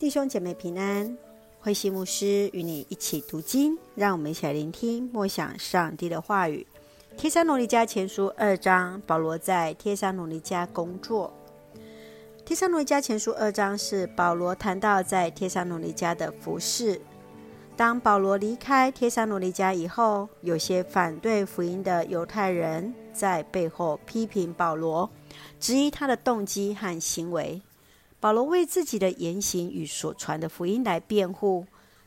弟兄姐妹平安，慧西牧师与你一起读经，让我们一起来聆听默想上帝的话语。帖撒罗尼迦前书二章，保罗在帖撒罗尼迦工作。帖撒罗尼迦前书二章是保罗谈到在帖撒罗尼迦的服事。当保罗离开帖撒罗尼迦以后，有些反对福音的犹太人在背后批评保罗，质疑他的动机和行为。保罗为自己的言行与所传的福音来辩护，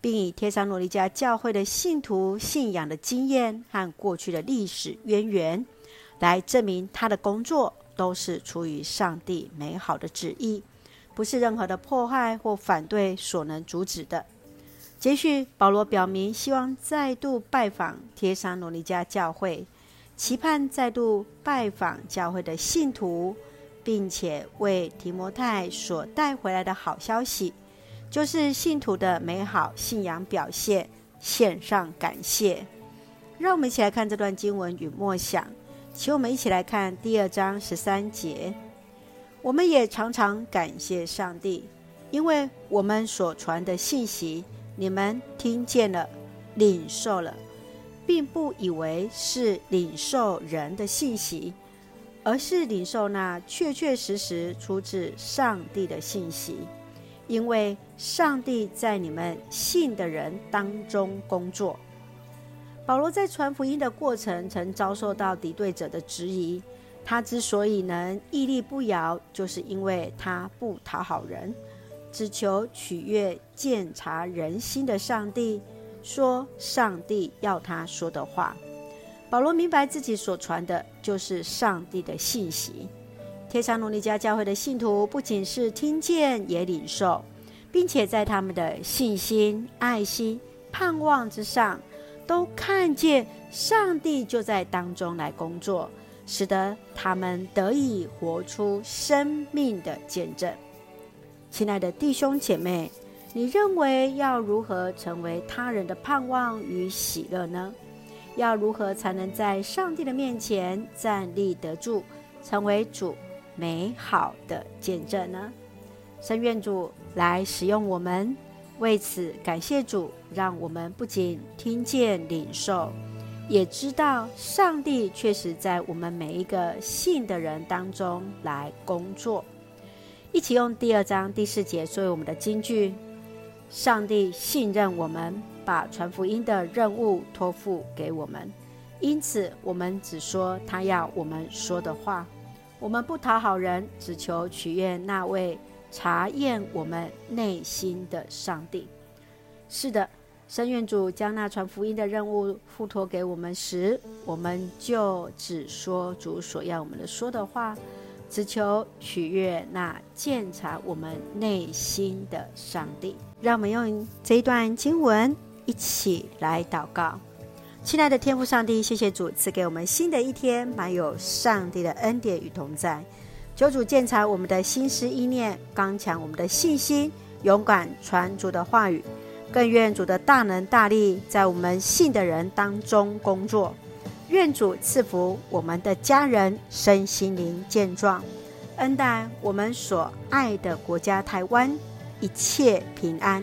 并以帖撒罗尼迦教会的信徒信仰的经验和过去的历史渊源，来证明他的工作都是出于上帝美好的旨意，不是任何的破坏或反对所能阻止的。接续，保罗表明希望再度拜访帖撒罗尼迦教会，期盼再度拜访教会的信徒。并且为提摩太所带回来的好消息，就是信徒的美好信仰表现，献上感谢。让我们一起来看这段经文与默想，请我们一起来看第二章十三节。我们也常常感谢上帝，因为我们所传的信息，你们听见了，领受了，并不以为是领受人的信息。而是领受那确确实实出自上帝的信息，因为上帝在你们信的人当中工作。保罗在传福音的过程曾遭受到敌对者的质疑，他之所以能屹立不摇，就是因为他不讨好人，只求取悦鉴察人心的上帝，说上帝要他说的话。保罗明白自己所传的就是上帝的信息。帖撒罗尼家教会的信徒不仅是听见，也领受，并且在他们的信心、爱心、盼望之上，都看见上帝就在当中来工作，使得他们得以活出生命的见证。亲爱的弟兄姐妹，你认为要如何成为他人的盼望与喜乐呢？要如何才能在上帝的面前站立得住，成为主美好的见证呢？深愿主来使用我们，为此感谢主，让我们不仅听见领受，也知道上帝确实在我们每一个信的人当中来工作。一起用第二章第四节作为我们的金句：上帝信任我们。把传福音的任务托付给我们，因此我们只说他要我们说的话。我们不讨好人，只求取悦那位查验我们内心的上帝。是的，深愿主将那传福音的任务付托给我们时，我们就只说主所要我们的说的话，只求取悦那鉴察我们内心的上帝。让我们用这一段经文。一起来祷告，亲爱的天父上帝，谢谢主赐给我们新的一天，满有上帝的恩典与同在。求主鉴察我们的心思意念，刚强我们的信心，勇敢传主的话语。更愿主的大能大力在我们信的人当中工作。愿主赐福我们的家人身心灵健壮，恩待我们所爱的国家台湾一切平安。